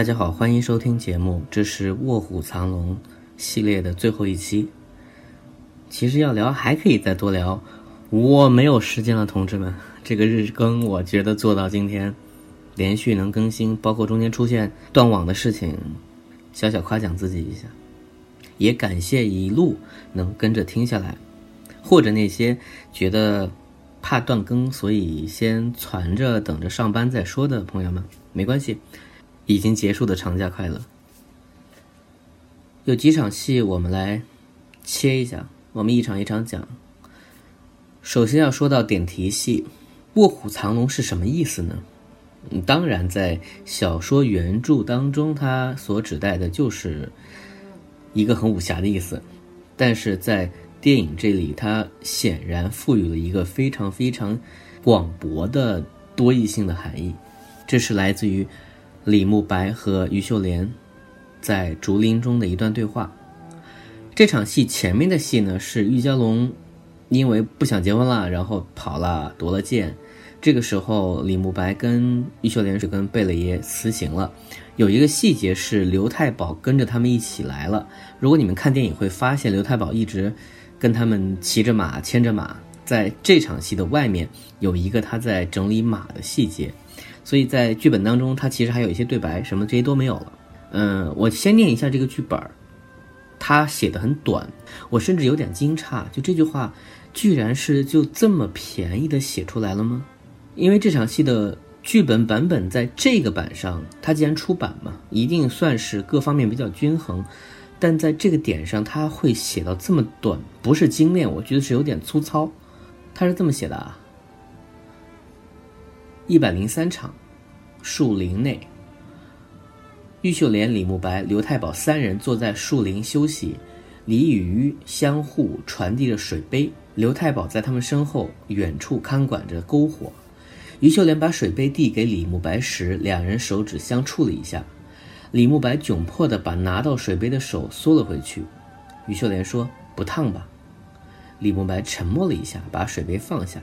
大家好，欢迎收听节目，这是《卧虎藏龙》系列的最后一期。其实要聊还可以再多聊，我没有时间了，同志们。这个日更，我觉得做到今天，连续能更新，包括中间出现断网的事情，小小夸奖自己一下，也感谢一路能跟着听下来，或者那些觉得怕断更，所以先攒着等着上班再说的朋友们，没关系。已经结束的长假快乐，有几场戏我们来切一下，我们一场一场讲。首先要说到点题戏，《卧虎藏龙》是什么意思呢？当然，在小说原著当中，它所指代的就是一个很武侠的意思，但是在电影这里，它显然赋予了一个非常非常广博的多义性的含义，这是来自于。李慕白和于秀莲在竹林中的一段对话。这场戏前面的戏呢，是玉娇龙因为不想结婚了，然后跑了夺了剑。这个时候，李慕白跟玉秀莲是跟贝勒爷辞行了。有一个细节是刘太保跟着他们一起来了。如果你们看电影会发现，刘太保一直跟他们骑着马、牵着马。在这场戏的外面有一个他在整理马的细节。所以在剧本当中，他其实还有一些对白，什么这些都没有了。嗯，我先念一下这个剧本他写的很短，我甚至有点惊诧，就这句话，居然是就这么便宜的写出来了吗？因为这场戏的剧本版本在这个版上，它既然出版嘛，一定算是各方面比较均衡，但在这个点上，他会写到这么短，不是精炼，我觉得是有点粗糙。他是这么写的啊。一百零三场，树林内，玉秀莲、李慕白、刘太保三人坐在树林休息，李与鱼相互传递着水杯。刘太保在他们身后远处看管着篝火。于秀莲把水杯递给李慕白时，两人手指相触了一下。李慕白窘迫地把拿到水杯的手缩了回去。于秀莲说：“不烫吧？”李慕白沉默了一下，把水杯放下。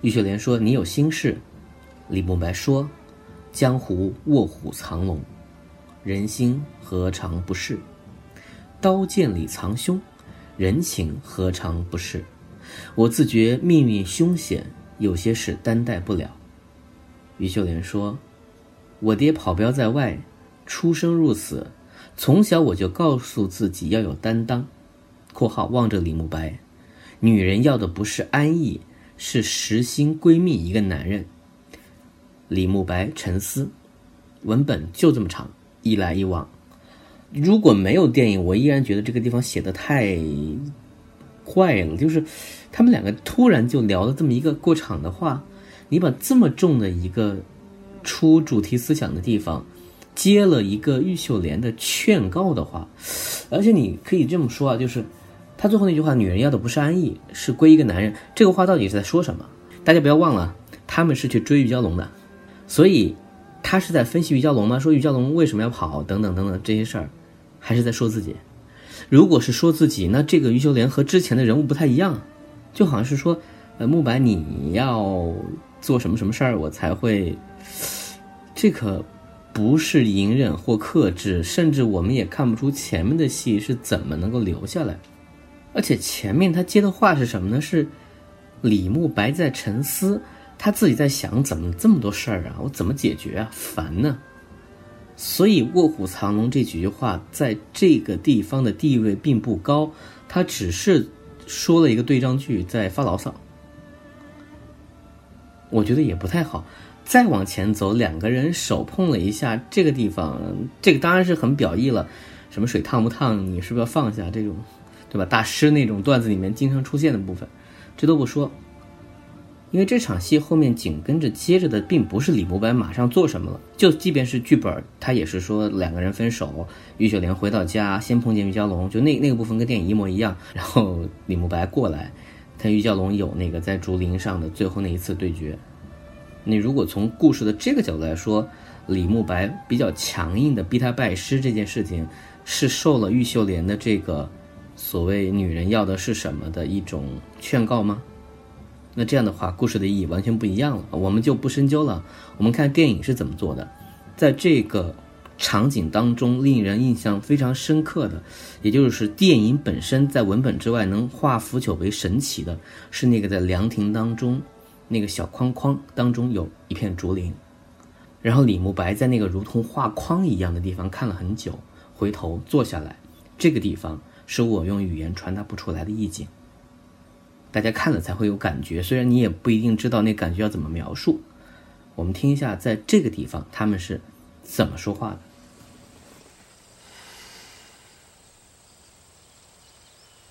于秀莲说：“你有心事。”李慕白说：“江湖卧虎藏龙，人心何尝不是？刀剑里藏凶，人情何尝不是？我自觉命运凶险，有些事担待不了。”于秀莲说：“我爹跑镖在外，出生入死，从小我就告诉自己要有担当。”（括号望着李慕白）女人要的不是安逸，是实心闺蜜一个男人。李慕白沉思，文本就这么长，一来一往。如果没有电影，我依然觉得这个地方写的太怪了。就是他们两个突然就聊了这么一个过场的话，你把这么重的一个出主题思想的地方，接了一个玉秀莲的劝告的话，而且你可以这么说啊，就是他最后那句话：“女人要的不是安逸，是归一个男人。”这个话到底是在说什么？大家不要忘了，他们是去追玉娇龙的。所以，他是在分析于娇龙吗？说于娇龙为什么要跑？等等等等这些事儿，还是在说自己？如果是说自己，那这个于秀莲和之前的人物不太一样，就好像是说，呃，慕白你要做什么什么事儿，我才会。这可不是隐忍或克制，甚至我们也看不出前面的戏是怎么能够留下来。而且前面他接的话是什么呢？是李慕白在沉思。他自己在想，怎么这么多事儿啊？我怎么解决啊？烦呢。所以“卧虎藏龙”这几句话在这个地方的地位并不高，他只是说了一个对仗句，在发牢骚。我觉得也不太好。再往前走，两个人手碰了一下，这个地方，这个当然是很表意了。什么水烫不烫？你是不是要放下？这种，对吧？大师那种段子里面经常出现的部分，这都不说。因为这场戏后面紧跟着接着的并不是李慕白马上做什么了，就即便是剧本，他也是说两个人分手，玉秀莲回到家先碰见玉娇龙，就那那个部分跟电影一模一样。然后李慕白过来，跟玉娇龙有那个在竹林上的最后那一次对决。你如果从故事的这个角度来说，李慕白比较强硬的逼他拜师这件事情，是受了玉秀莲的这个所谓女人要的是什么的一种劝告吗？那这样的话，故事的意义完全不一样了。我们就不深究了。我们看电影是怎么做的，在这个场景当中令人印象非常深刻的，也就是电影本身在文本之外能化腐朽为神奇的，是那个在凉亭当中那个小框框当中有一片竹林，然后李慕白在那个如同画框一样的地方看了很久，回头坐下来，这个地方是我用语言传达不出来的意境，大家看了才会有感觉，虽然你也不一定知道那感觉要怎么描述。我们听一下，在这个地方他们是怎么说话的。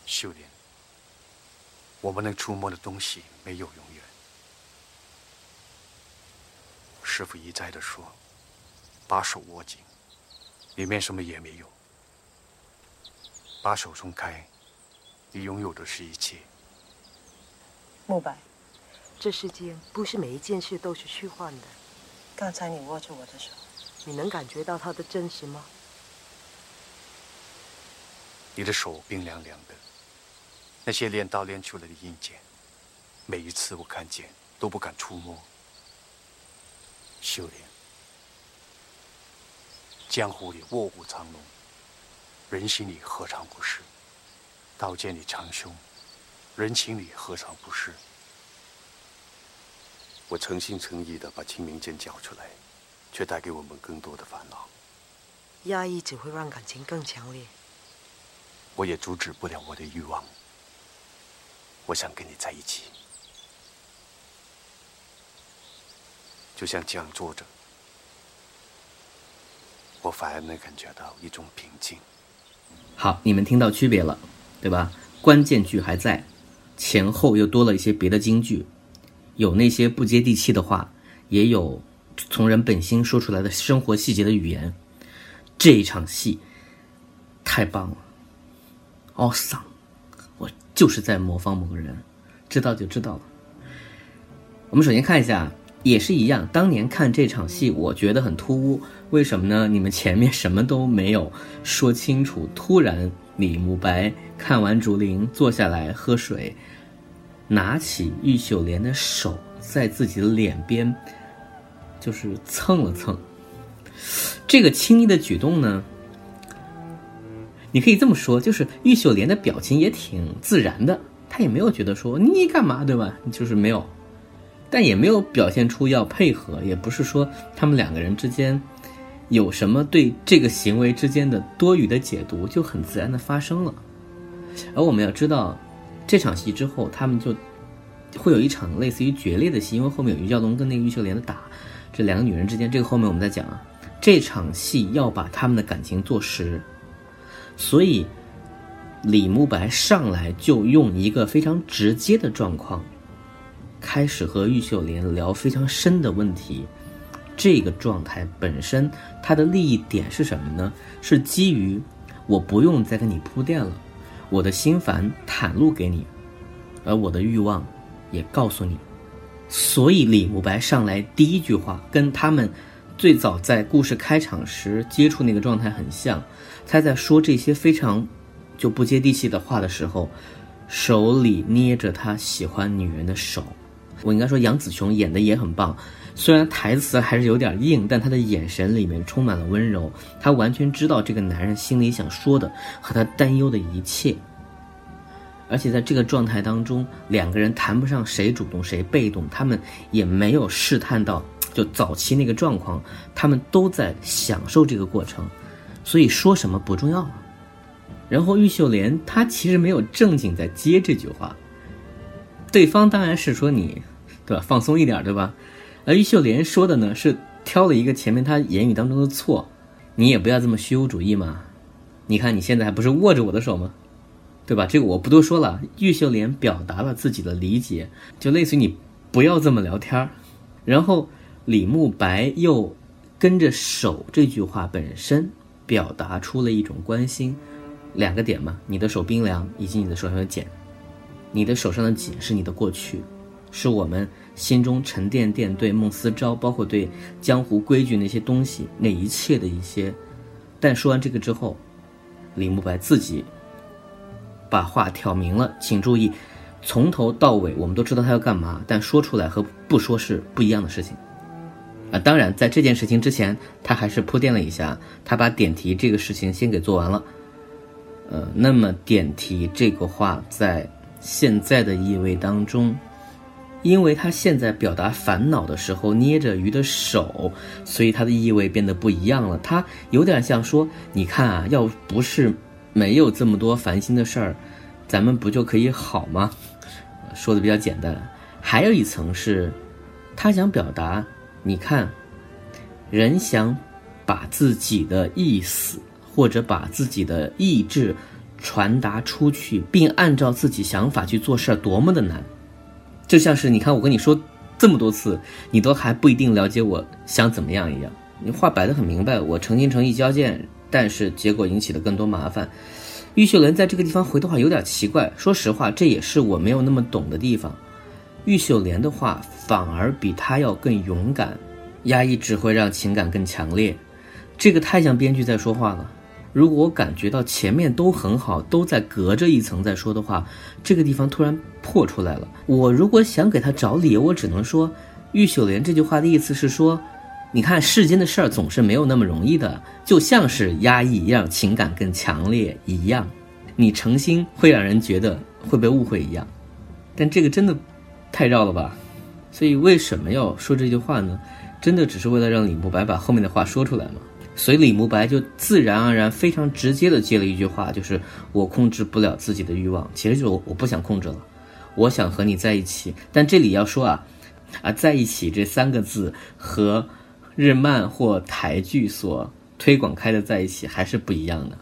秀莲，我们能触摸的东西没有永远。师傅一再的说：“把手握紧，里面什么也没有。把手松开，你拥有的是一切。”慕白。这世间不是每一件事都是虚幻的。刚才你握着我的手，你能感觉到它的真实吗？你的手冰凉凉的，那些练刀练出来的印茧，每一次我看见都不敢触摸。修炼，江湖里卧虎藏龙，人心里何尝不是？刀剑里藏凶，人情里何尝不是？我诚心诚意的把清明剑交出来，却带给我们更多的烦恼。压抑只会让感情更强烈。我也阻止不了我的欲望。我想跟你在一起，就像这样坐着，我反而能感觉到一种平静。好，你们听到区别了，对吧？关键句还在，前后又多了一些别的金句。有那些不接地气的话，也有从人本心说出来的生活细节的语言。这一场戏太棒了，awesome！我就是在模仿某个人，知道就知道了。我们首先看一下，也是一样。当年看这场戏，我觉得很突兀，为什么呢？你们前面什么都没有说清楚，突然李慕白看完竹林，坐下来喝水。拿起玉秀莲的手，在自己的脸边，就是蹭了蹭。这个亲昵的举动呢，你可以这么说，就是玉秀莲的表情也挺自然的，她也没有觉得说你干嘛，对吧？就是没有，但也没有表现出要配合，也不是说他们两个人之间有什么对这个行为之间的多余的解读，就很自然的发生了。而我们要知道。这场戏之后，他们就会有一场类似于决裂的戏，因为后面有于耀东跟那个玉秀莲的打，这两个女人之间，这个后面我们再讲啊。这场戏要把他们的感情做实，所以李慕白上来就用一个非常直接的状况，开始和玉秀莲聊非常深的问题。这个状态本身它的利益点是什么呢？是基于我不用再跟你铺垫了。我的心烦袒露给你，而我的欲望也告诉你，所以李慕白上来第一句话跟他们最早在故事开场时接触那个状态很像。他在说这些非常就不接地气的话的时候，手里捏着他喜欢女人的手。我应该说杨紫琼演的也很棒。虽然台词还是有点硬，但他的眼神里面充满了温柔。他完全知道这个男人心里想说的和他担忧的一切。而且在这个状态当中，两个人谈不上谁主动谁被动，他们也没有试探到就早期那个状况，他们都在享受这个过程，所以说什么不重要。然后玉秀莲她其实没有正经在接这句话，对方当然是说你，对吧？放松一点，对吧？而玉秀莲说的呢，是挑了一个前面他言语当中的错，你也不要这么虚无主义嘛。你看你现在还不是握着我的手吗？对吧？这个我不多说了。玉秀莲表达了自己的理解，就类似于你不要这么聊天儿。然后李慕白又跟着手这句话本身表达出了一种关心，两个点嘛，你的手冰凉，以及你的手上有茧，你的手上的茧是你的过去。是我们心中沉甸甸对孟思昭，包括对江湖规矩那些东西，那一切的一些。但说完这个之后，李慕白自己把话挑明了，请注意，从头到尾我们都知道他要干嘛，但说出来和不说是不一样的事情。啊，当然，在这件事情之前，他还是铺垫了一下，他把点题这个事情先给做完了。呃，那么点题这个话在现在的意味当中，因为他现在表达烦恼的时候捏着鱼的手，所以它的意味变得不一样了。他有点像说，你看啊，要不是没有这么多烦心的事儿，咱们不就可以好吗？说的比较简单。还有一层是，他想表达。你看，人想把自己的意思或者把自己的意志传达出去，并按照自己想法去做事儿，多么的难！就像是你看，我跟你说这么多次，你都还不一定了解我想怎么样一样。你话摆得很明白，我诚心诚意交件，但是结果引起了更多麻烦。玉秀莲在这个地方回的话有点奇怪，说实话，这也是我没有那么懂的地方。玉秀莲的话反而比他要更勇敢，压抑只会让情感更强烈。这个太像编剧在说话了。如果我感觉到前面都很好，都在隔着一层在说的话，这个地方突然破出来了。我如果想给他找理由，我只能说，玉秀莲这句话的意思是说，你看世间的事儿总是没有那么容易的，就像是压抑一样情感更强烈一样，你诚心会让人觉得会被误会一样。但这个真的。太绕了吧，所以为什么要说这句话呢？真的只是为了让李慕白把后面的话说出来吗？所以李慕白就自然而然、非常直接的接了一句话，就是我控制不了自己的欲望，其实就是我我不想控制了，我想和你在一起。但这里要说啊，啊在一起这三个字和日漫或台剧所推广开的在一起还是不一样的。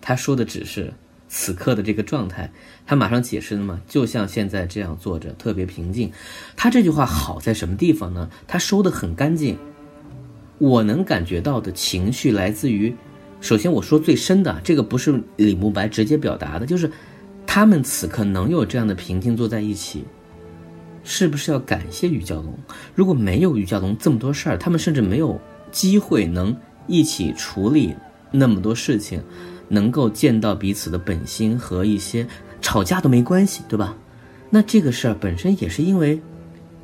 他说的只是。此刻的这个状态，他马上解释了嘛？就像现在这样坐着，特别平静。他这句话好在什么地方呢？他收的很干净。我能感觉到的情绪来自于，首先我说最深的，这个不是李慕白直接表达的，就是他们此刻能有这样的平静坐在一起，是不是要感谢于蛟龙？如果没有于蛟龙这么多事儿，他们甚至没有机会能一起处理那么多事情。能够见到彼此的本心和一些吵架都没关系，对吧？那这个事儿本身也是因为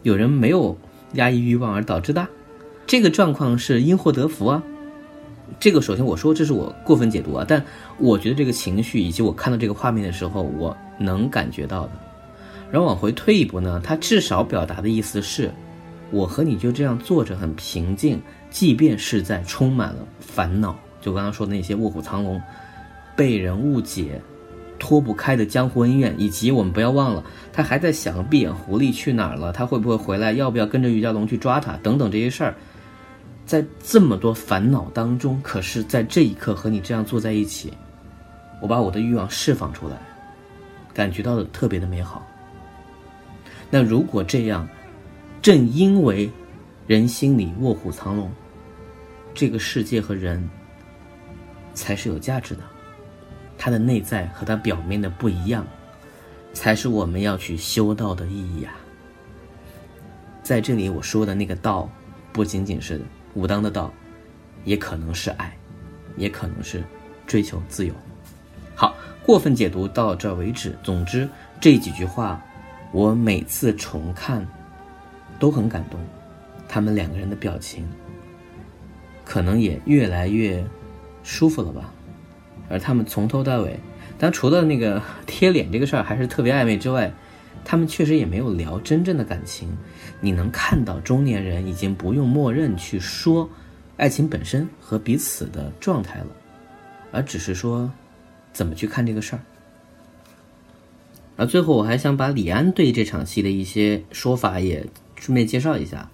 有人没有压抑欲望而导致的，这个状况是因祸得福啊。这个首先我说这是我过分解读啊，但我觉得这个情绪以及我看到这个画面的时候，我能感觉到的。然后往回退一步呢，他至少表达的意思是，我和你就这样坐着很平静，即便是在充满了烦恼，就刚刚说的那些卧虎藏龙。被人误解、脱不开的江湖恩怨，以及我们不要忘了，他还在想闭眼狐狸去哪儿了，他会不会回来，要不要跟着于家龙去抓他，等等这些事儿，在这么多烦恼当中，可是在这一刻和你这样坐在一起，我把我的欲望释放出来，感觉到的特别的美好。那如果这样，正因为人心里卧虎藏龙，这个世界和人才是有价值的。它的内在和它表面的不一样，才是我们要去修道的意义啊！在这里我说的那个道，不仅仅是武当的道，也可能是爱，也可能是追求自由。好，过分解读到这为止。总之，这几句话，我每次重看都很感动，他们两个人的表情，可能也越来越舒服了吧。而他们从头到尾，但除了那个贴脸这个事儿还是特别暧昧之外，他们确实也没有聊真正的感情。你能看到中年人已经不用默认去说爱情本身和彼此的状态了，而只是说怎么去看这个事儿。而最后我还想把李安对这场戏的一些说法也顺便介绍一下。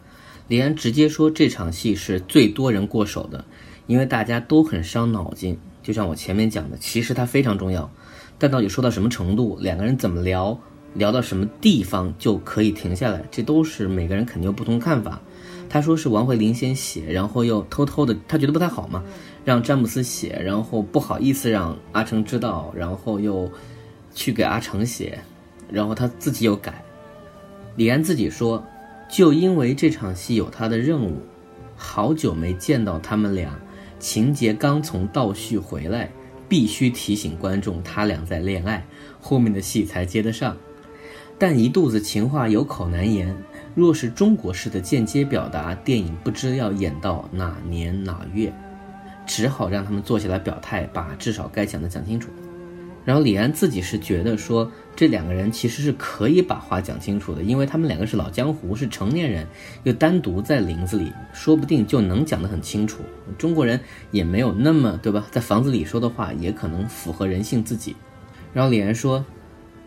李安直接说这场戏是最多人过手的，因为大家都很伤脑筋。就像我前面讲的，其实它非常重要，但到底说到什么程度，两个人怎么聊，聊到什么地方就可以停下来，这都是每个人肯定有不同看法。他说是王慧玲先写，然后又偷偷的，他觉得不太好嘛，让詹姆斯写，然后不好意思让阿成知道，然后又去给阿成写，然后他自己又改。李安自己说，就因为这场戏有他的任务，好久没见到他们俩。情节刚从倒叙回来，必须提醒观众他俩在恋爱，后面的戏才接得上。但一肚子情话有口难言，若是中国式的间接表达，电影不知要演到哪年哪月，只好让他们坐下来表态，把至少该讲的讲清楚。然后李安自己是觉得说，这两个人其实是可以把话讲清楚的，因为他们两个是老江湖，是成年人，又单独在林子里，说不定就能讲得很清楚。中国人也没有那么对吧，在房子里说的话也可能符合人性自己。然后李安说，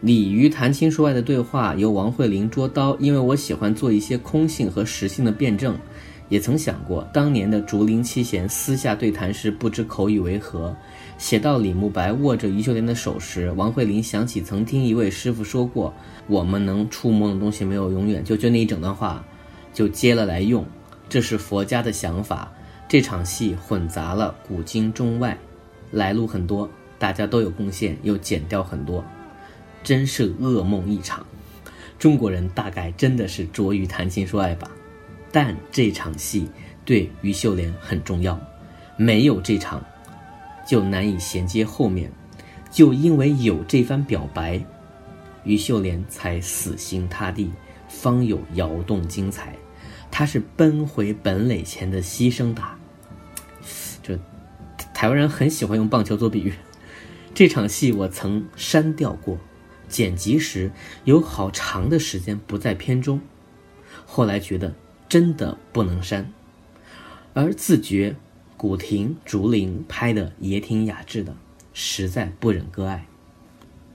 鲤鱼谈情说爱的对话由王慧玲捉刀，因为我喜欢做一些空性和实性的辩证。也曾想过，当年的竹林七贤私下对谈时，不知口语为何。写到李慕白握着余秀莲的手时，王慧玲想起曾听一位师傅说过：“我们能触摸的东西没有永远。”就就那一整段话，就接了来用。这是佛家的想法。这场戏混杂了古今中外，来路很多，大家都有贡献，又减掉很多，真是噩梦一场。中国人大概真的是拙于谈情说爱吧。但这场戏对于秀莲很重要，没有这场，就难以衔接后面。就因为有这番表白，于秀莲才死心塌地，方有摇动精彩。他是奔回本垒前的牺牲打。就台湾人很喜欢用棒球做比喻。这场戏我曾删掉过，剪辑时有好长的时间不在片中，后来觉得。真的不能删，而自觉古亭竹林拍的也挺雅致的，实在不忍割爱。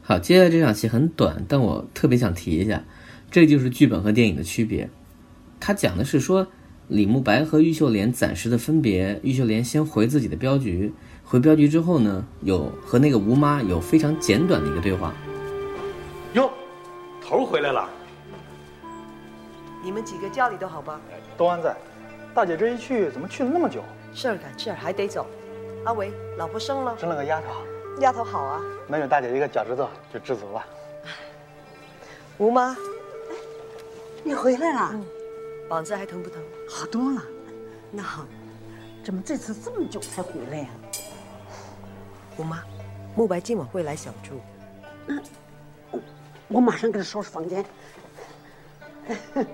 好，接下来这场戏很短，但我特别想提一下，这就是剧本和电影的区别。他讲的是说李慕白和玉秀莲暂时的分别，玉秀莲先回自己的镖局，回镖局之后呢，有和那个吴妈有非常简短的一个对话。哟，头回来了。你们几个家里都好吧？都安在。大姐这一去，怎么去了那么久？事儿赶事儿，还得走。阿伟，老婆生了？生了个丫头。丫头好啊，能有大姐一个脚趾头就知足了。吴妈，哎，你回来了？嗯。膀子还疼不疼？好多了。那好，怎么这次这么久才回来呀？吴妈，慕白今晚会来小住。嗯，我马上给他收拾房间。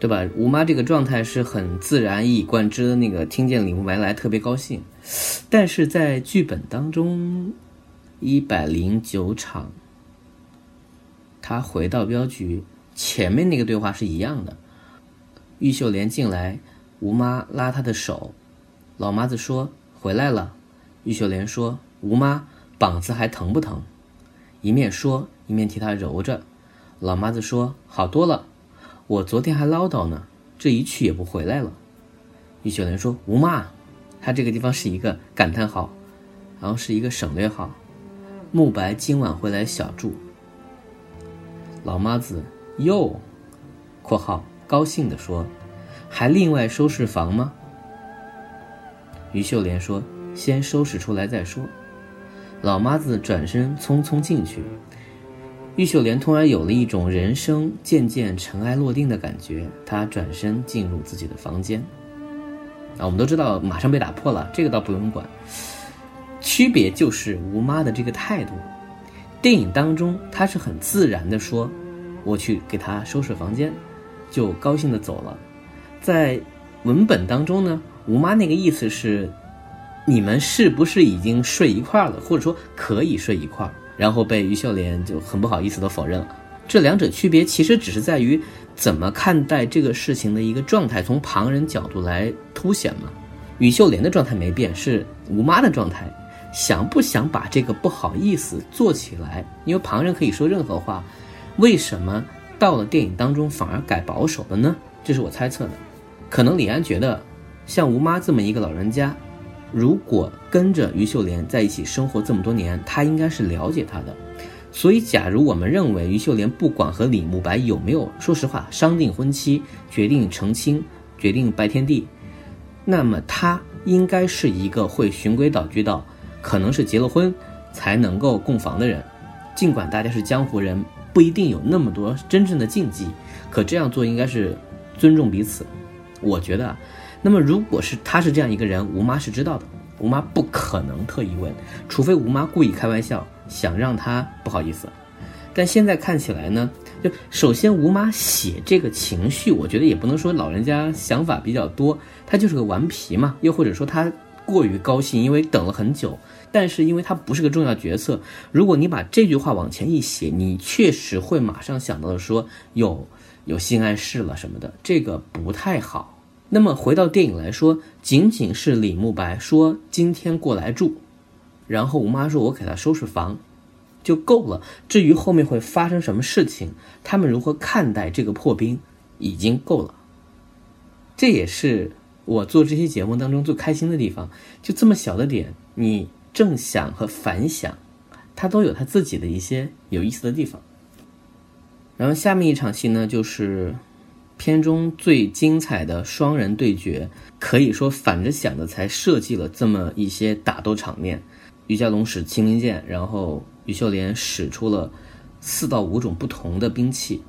对吧？吴妈这个状态是很自然、一以贯之的那个，听见李慕白来特别高兴。但是在剧本当中，一百零九场，他回到镖局前面那个对话是一样的。玉秀莲进来，吴妈拉她的手，老妈子说：“回来了。”玉秀莲说：“吴妈，膀子还疼不疼？”一面说一面替她揉着。老妈子说：“好多了。”我昨天还唠叨呢，这一去也不回来了。玉秀莲说：“吴妈，他这个地方是一个感叹号，然后是一个省略号。慕白今晚回来小住。”老妈子又（括号高兴地说）还另外收拾房吗？于秀莲说：“先收拾出来再说。”老妈子转身匆匆进去。玉秀莲突然有了一种人生渐渐尘埃落定的感觉，她转身进入自己的房间。啊，我们都知道马上被打破了，这个倒不用管。区别就是吴妈的这个态度。电影当中，她是很自然的说：“我去给她收拾房间，就高兴的走了。”在文本当中呢，吴妈那个意思是：“你们是不是已经睡一块了，或者说可以睡一块？”然后被于秀莲就很不好意思的否认了。这两者区别其实只是在于怎么看待这个事情的一个状态，从旁人角度来凸显嘛。于秀莲的状态没变，是吴妈的状态，想不想把这个不好意思做起来？因为旁人可以说任何话，为什么到了电影当中反而改保守了呢？这是我猜测的。可能李安觉得，像吴妈这么一个老人家。如果跟着于秀莲在一起生活这么多年，她应该是了解她的。所以，假如我们认为于秀莲不管和李慕白有没有，说实话，商定婚期、决定成亲、决定拜天地，那么她应该是一个会循规蹈矩到，可能是结了婚才能够供房的人。尽管大家是江湖人，不一定有那么多真正的禁忌，可这样做应该是尊重彼此。我觉得。啊那么，如果是他是这样一个人，吴妈是知道的，吴妈不可能特意问，除非吴妈故意开玩笑，想让他不好意思。但现在看起来呢，就首先吴妈写这个情绪，我觉得也不能说老人家想法比较多，他就是个顽皮嘛，又或者说他过于高兴，因为等了很久。但是因为他不是个重要角色，如果你把这句话往前一写，你确实会马上想到说有有性暗示了什么的，这个不太好。那么回到电影来说，仅仅是李慕白说今天过来住，然后吴妈说我给他收拾房，就够了。至于后面会发生什么事情，他们如何看待这个破冰，已经够了。这也是我做这期节目当中最开心的地方，就这么小的点，你。正想和反想，它都有它自己的一些有意思的地方。然后下面一场戏呢，就是片中最精彩的双人对决，可以说反着想的才设计了这么一些打斗场面。于家龙使青灵剑，然后于秀莲使出了四到五种不同的兵器。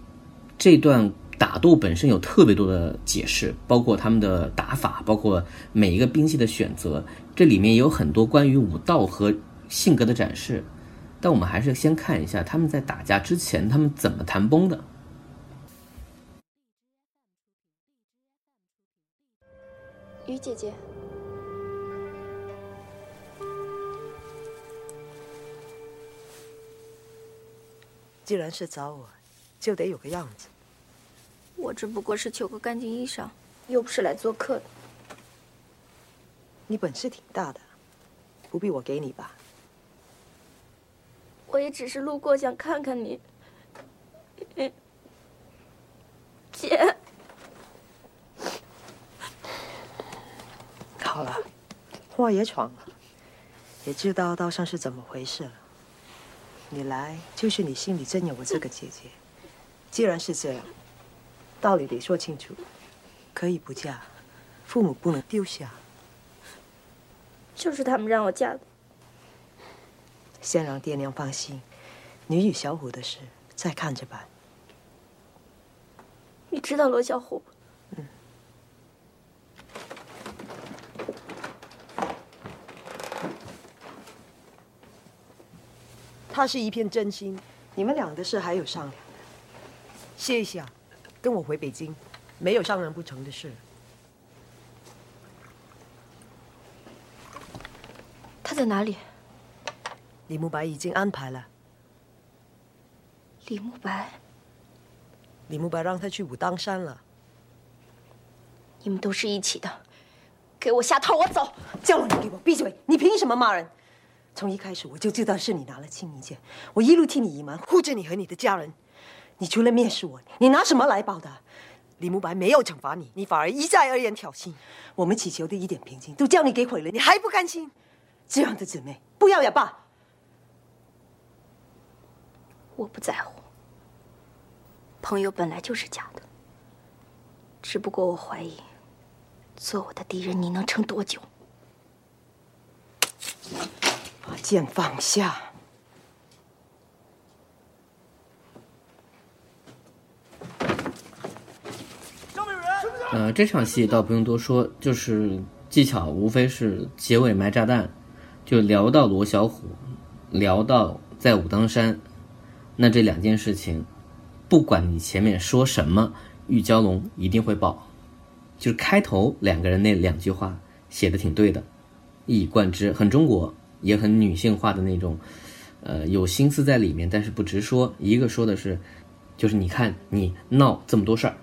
这段打斗本身有特别多的解释，包括他们的打法，包括每一个兵器的选择。这里面有很多关于武道和性格的展示，但我们还是先看一下他们在打架之前他们怎么谈崩的。于姐姐，既然是找我，就得有个样子。我只不过是求个干净衣裳，又不是来做客的。你本事挺大的，不必我给你吧？我也只是路过，想看看你，姐。好了，话也闯了，也知道道上是怎么回事了。你来就是你心里真有我这个姐姐。既然是这样，道理得说清楚。可以不嫁，父母不能丢下。就是他们让我嫁的。先让爹娘放心，你与小虎的事再看着办。你知道罗小虎？嗯。他是一片真心，你们俩的事还有商量。歇一下，跟我回北京，没有商量不成的事。他在哪里？李慕白已经安排了。李慕白，李慕白让他去武当山了。你们都是一起的，给我下套，我走。叫了你给我闭嘴！你凭什么骂人？从一开始我就知道是你拿了青泥剑，我一路替你隐瞒，护着你和你的家人。你除了蔑视我，你拿什么来报答？李慕白没有惩罚你，你反而一再而言挑衅。我们祈求的一点平静，都叫你给毁了，你还不甘心？这样的姊妹，不要也罢。我不在乎，朋友本来就是假的。只不过我怀疑，做我的敌人，你能撑多久？把剑放下。呃，这场戏倒不用多说，就是技巧，无非是结尾埋炸弹。就聊到罗小虎，聊到在武当山，那这两件事情，不管你前面说什么，玉娇龙一定会报。就是开头两个人那两句话写的挺对的，一以贯之，很中国，也很女性化的那种，呃，有心思在里面，但是不直说。一个说的是，就是你看你闹这么多事儿，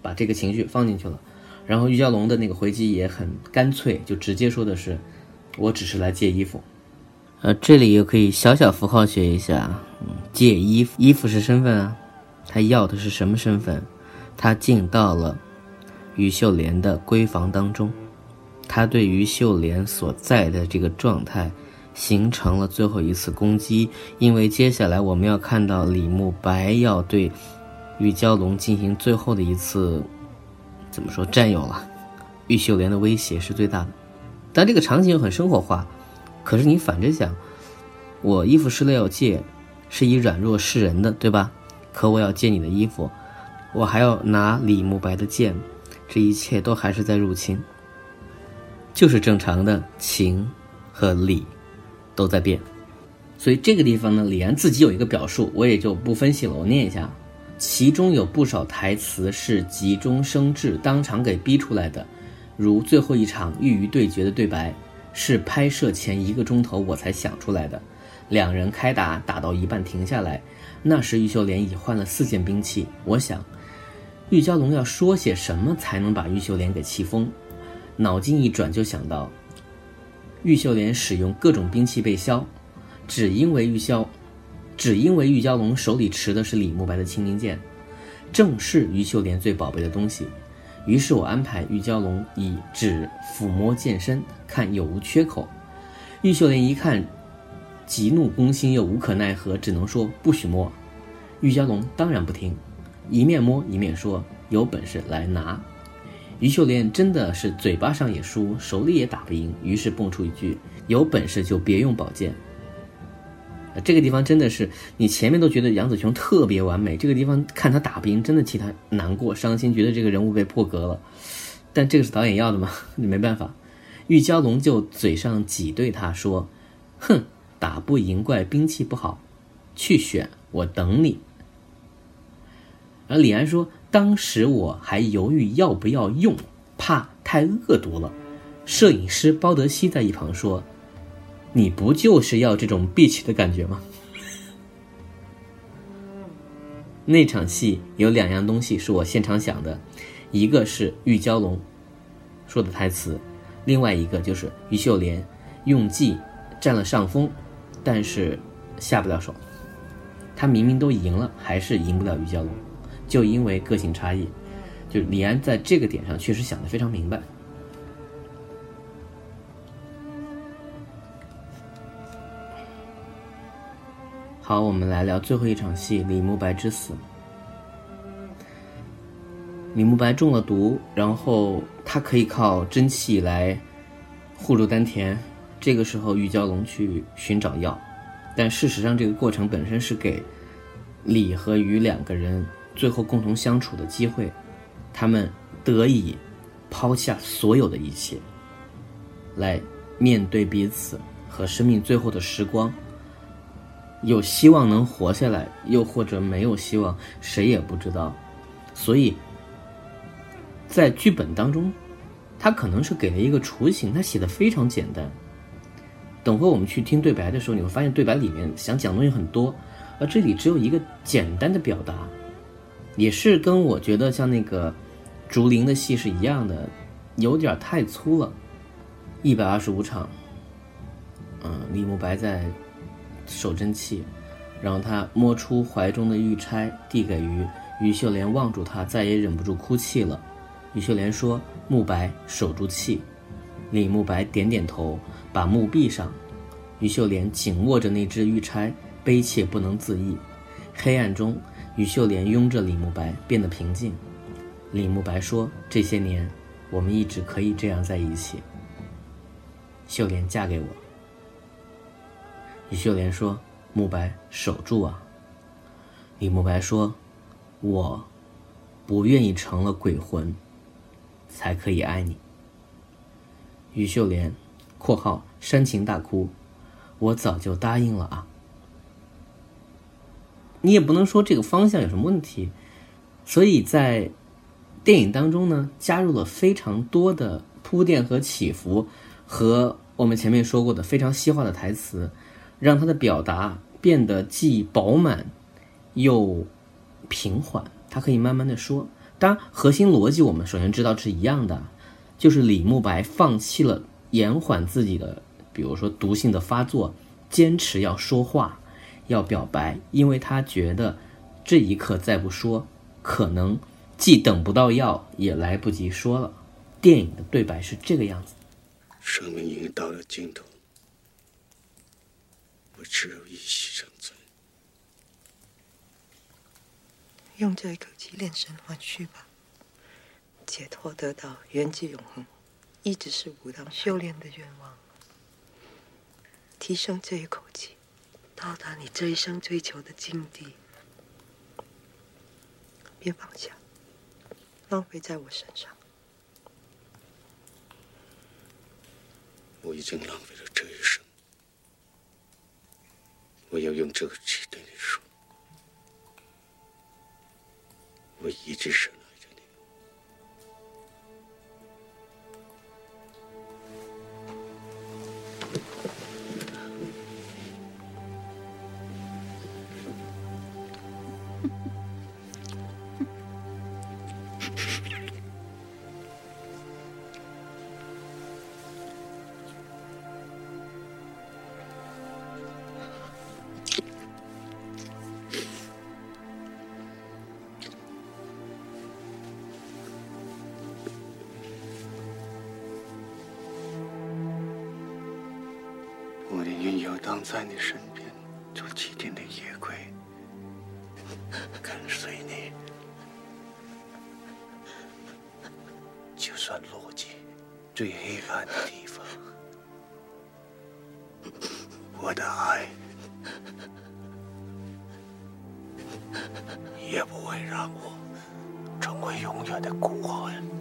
把这个情绪放进去了。然后玉娇龙的那个回击也很干脆，就直接说的是。我只是来借衣服，呃，这里又可以小小符号学一下，借衣服，衣服是身份啊，他要的是什么身份？他进到了于秀莲的闺房当中，他对于秀莲所在的这个状态形成了最后一次攻击，因为接下来我们要看到李慕白要对玉娇龙进行最后的一次怎么说占有了，玉秀莲的威胁是最大的。但这个场景很生活化，可是你反着想，我衣服湿了要借，是以软弱示人的，对吧？可我要借你的衣服，我还要拿李慕白的剑，这一切都还是在入侵。就是正常的情和理都在变。所以这个地方呢，李安自己有一个表述，我也就不分析了，我念一下。其中有不少台词是急中生智，当场给逼出来的，如最后一场玉鱼对决的对白，是拍摄前一个钟头我才想出来的。两人开打，打到一半停下来，那时玉秀莲已换了四件兵器。我想，玉娇龙要说些什么才能把玉秀莲给气疯？脑筋一转就想到，玉秀莲使用各种兵器被削。只因为玉箫，只因为玉娇龙手里持的是李慕白的青冥剑，正是于秀莲最宝贝的东西。于是我安排玉娇龙以指抚摸剑身，看有无缺口。玉秀莲一看，急怒攻心，又无可奈何，只能说不许摸。玉娇龙当然不听，一面摸一面说：“有本事来拿。”于秀莲真的是嘴巴上也输，手里也打不赢，于是蹦出一句：“有本事就别用宝剑。”这个地方真的是，你前面都觉得杨子琼特别完美，这个地方看他打不赢，真的替他难过、伤心，觉得这个人物被破格了。但这个是导演要的吗，你没办法。玉娇龙就嘴上挤兑他说：“哼，打不赢怪兵器不好，去选，我等你。”而李安说：“当时我还犹豫要不要用，怕太恶毒了。”摄影师包德西在一旁说。你不就是要这种闭气的感觉吗？那场戏有两样东西是我现场想的，一个是玉娇龙说的台词，另外一个就是于秀莲用计占了上风，但是下不了手。他明明都赢了，还是赢不了于娇龙，就因为个性差异。就李安在这个点上确实想的非常明白。好，我们来聊最后一场戏——李慕白之死。李慕白中了毒，然后他可以靠真气来护住丹田。这个时候，玉娇龙去寻找药，但事实上，这个过程本身是给李和于两个人最后共同相处的机会。他们得以抛下所有的一切，来面对彼此和生命最后的时光。有希望能活下来，又或者没有希望，谁也不知道。所以，在剧本当中，他可能是给了一个雏形，他写的非常简单。等会我们去听对白的时候，你会发现对白里面想讲东西很多，而这里只有一个简单的表达，也是跟我觉得像那个竹林的戏是一样的，有点太粗了。一百二十五场，嗯，李慕白在。守真气，然后他摸出怀中的玉钗，递给于于秀莲，望住他，再也忍不住哭泣了。于秀莲说：“慕白，守住气。”李慕白点点头，把目闭上。于秀莲紧握着那只玉钗，悲切不能自抑。黑暗中，于秀莲拥着李慕白，变得平静。李慕白说：“这些年，我们一直可以这样在一起。秀莲嫁给我。”于秀莲说：“慕白，守住啊！”李慕白说：“我，不愿意成了鬼魂，才可以爱你。”于秀莲（括号煽情大哭）：“我早就答应了啊！”你也不能说这个方向有什么问题，所以在电影当中呢，加入了非常多的铺垫和起伏，和我们前面说过的非常细化的台词。让他的表达变得既饱满又平缓，他可以慢慢的说。当然，核心逻辑我们首先知道是一样的，就是李慕白放弃了延缓自己的，比如说毒性的发作，坚持要说话，要表白，因为他觉得这一刻再不说，可能既等不到药，也来不及说了。电影的对白是这个样子：生命已经到了尽头。我只有一息生存，用这一口气炼神还虚吧，解脱得到圆寂永恒，一直是武当修炼的愿望。提升这一口气，到达你这一生追求的境地，别放下，浪费在我身上。我已经浪费了这一生，我要用这个气对你说，我一直是就算落进最黑暗的地方，我的爱也不会让我成为永远的孤魂。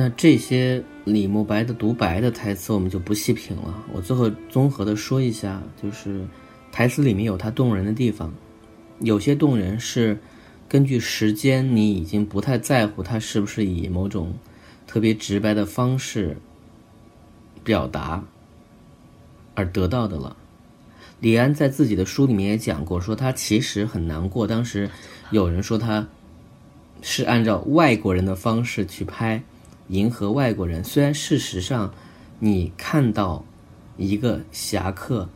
那这些李慕白的独白的台词，我们就不细品了。我最后综合的说一下，就是台词里面有它动人的地方，有些动人是根据时间，你已经不太在乎它是不是以某种特别直白的方式表达而得到的了。李安在自己的书里面也讲过，说他其实很难过，当时有人说他是按照外国人的方式去拍。迎合外国人，虽然事实上，你看到一个侠客，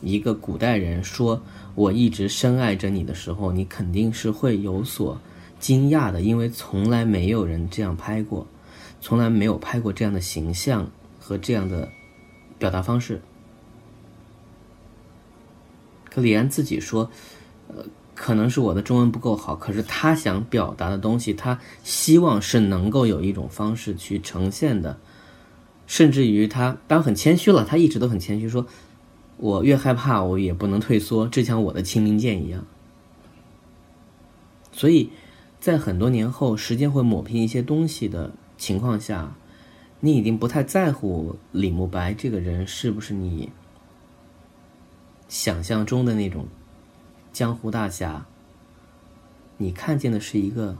一个古代人说“我一直深爱着你”的时候，你肯定是会有所惊讶的，因为从来没有人这样拍过，从来没有拍过这样的形象和这样的表达方式。可李安自己说，呃。可能是我的中文不够好，可是他想表达的东西，他希望是能够有一种方式去呈现的，甚至于他当很谦虚了，他一直都很谦虚，说我越害怕，我也不能退缩，就像我的清明剑一样。所以在很多年后，时间会抹平一些东西的情况下，你已经不太在乎李慕白这个人是不是你想象中的那种。江湖大侠，你看见的是一个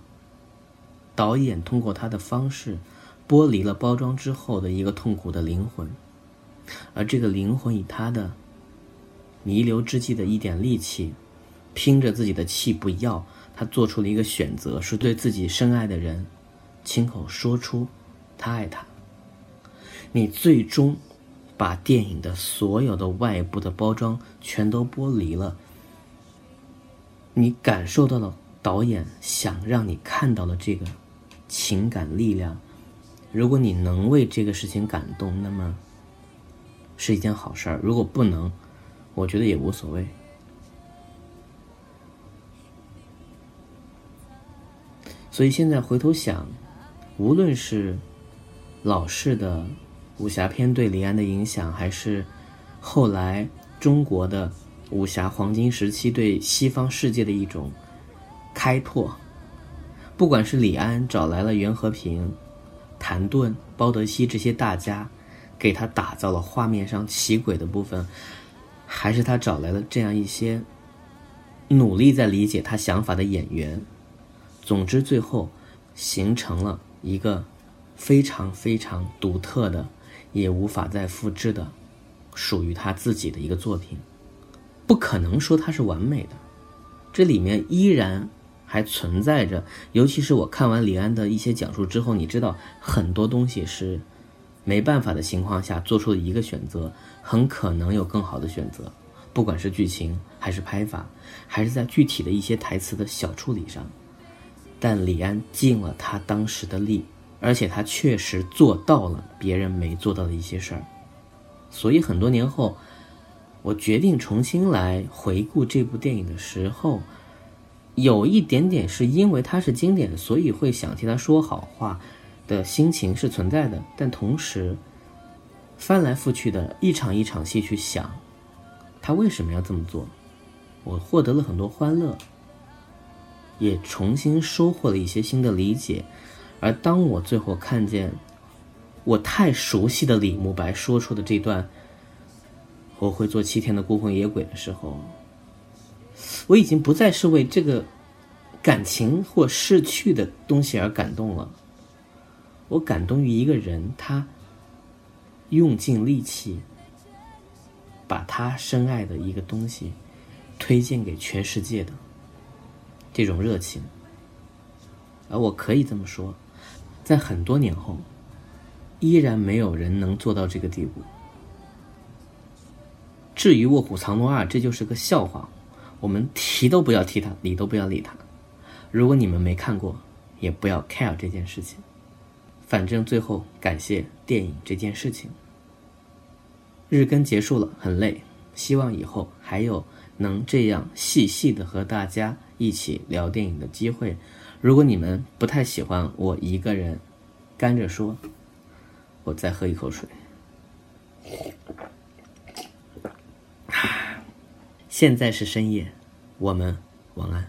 导演通过他的方式剥离了包装之后的一个痛苦的灵魂，而这个灵魂以他的弥留之际的一点力气，拼着自己的气不要，他做出了一个选择，是对自己深爱的人亲口说出他爱他。你最终把电影的所有的外部的包装全都剥离了。你感受到了导演想让你看到的这个情感力量，如果你能为这个事情感动，那么是一件好事儿；如果不能，我觉得也无所谓。所以现在回头想，无论是老式的武侠片对李安的影响，还是后来中国的。武侠黄金时期对西方世界的一种开拓，不管是李安找来了袁和平、谭盾、包德熙这些大家，给他打造了画面上奇诡的部分，还是他找来了这样一些努力在理解他想法的演员，总之最后形成了一个非常非常独特的，也无法再复制的，属于他自己的一个作品。不可能说它是完美的，这里面依然还存在着。尤其是我看完李安的一些讲述之后，你知道很多东西是没办法的情况下做出的一个选择，很可能有更好的选择，不管是剧情还是拍法，还是在具体的一些台词的小处理上。但李安尽了他当时的力，而且他确实做到了别人没做到的一些事儿。所以很多年后，我决定重新来回顾这部电影的时候，有一点点是因为它是经典，所以会想替他说好话的心情是存在的。但同时，翻来覆去的一场一场戏去想，他为什么要这么做，我获得了很多欢乐，也重新收获了一些新的理解。而当我最后看见我太熟悉的李慕白说出的这段“我会做七天的孤魂野鬼”的时候，我已经不再是为这个感情或逝去的东西而感动了。我感动于一个人，他用尽力气把他深爱的一个东西推荐给全世界的这种热情。而我可以这么说。在很多年后，依然没有人能做到这个地步。至于《卧虎藏龙二》，这就是个笑话，我们提都不要提它，理都不要理它。如果你们没看过，也不要 care 这件事情。反正最后感谢电影这件事情。日更结束了，很累，希望以后还有能这样细细的和大家一起聊电影的机会。如果你们不太喜欢我一个人干着说，我再喝一口水。现在是深夜，我们晚安。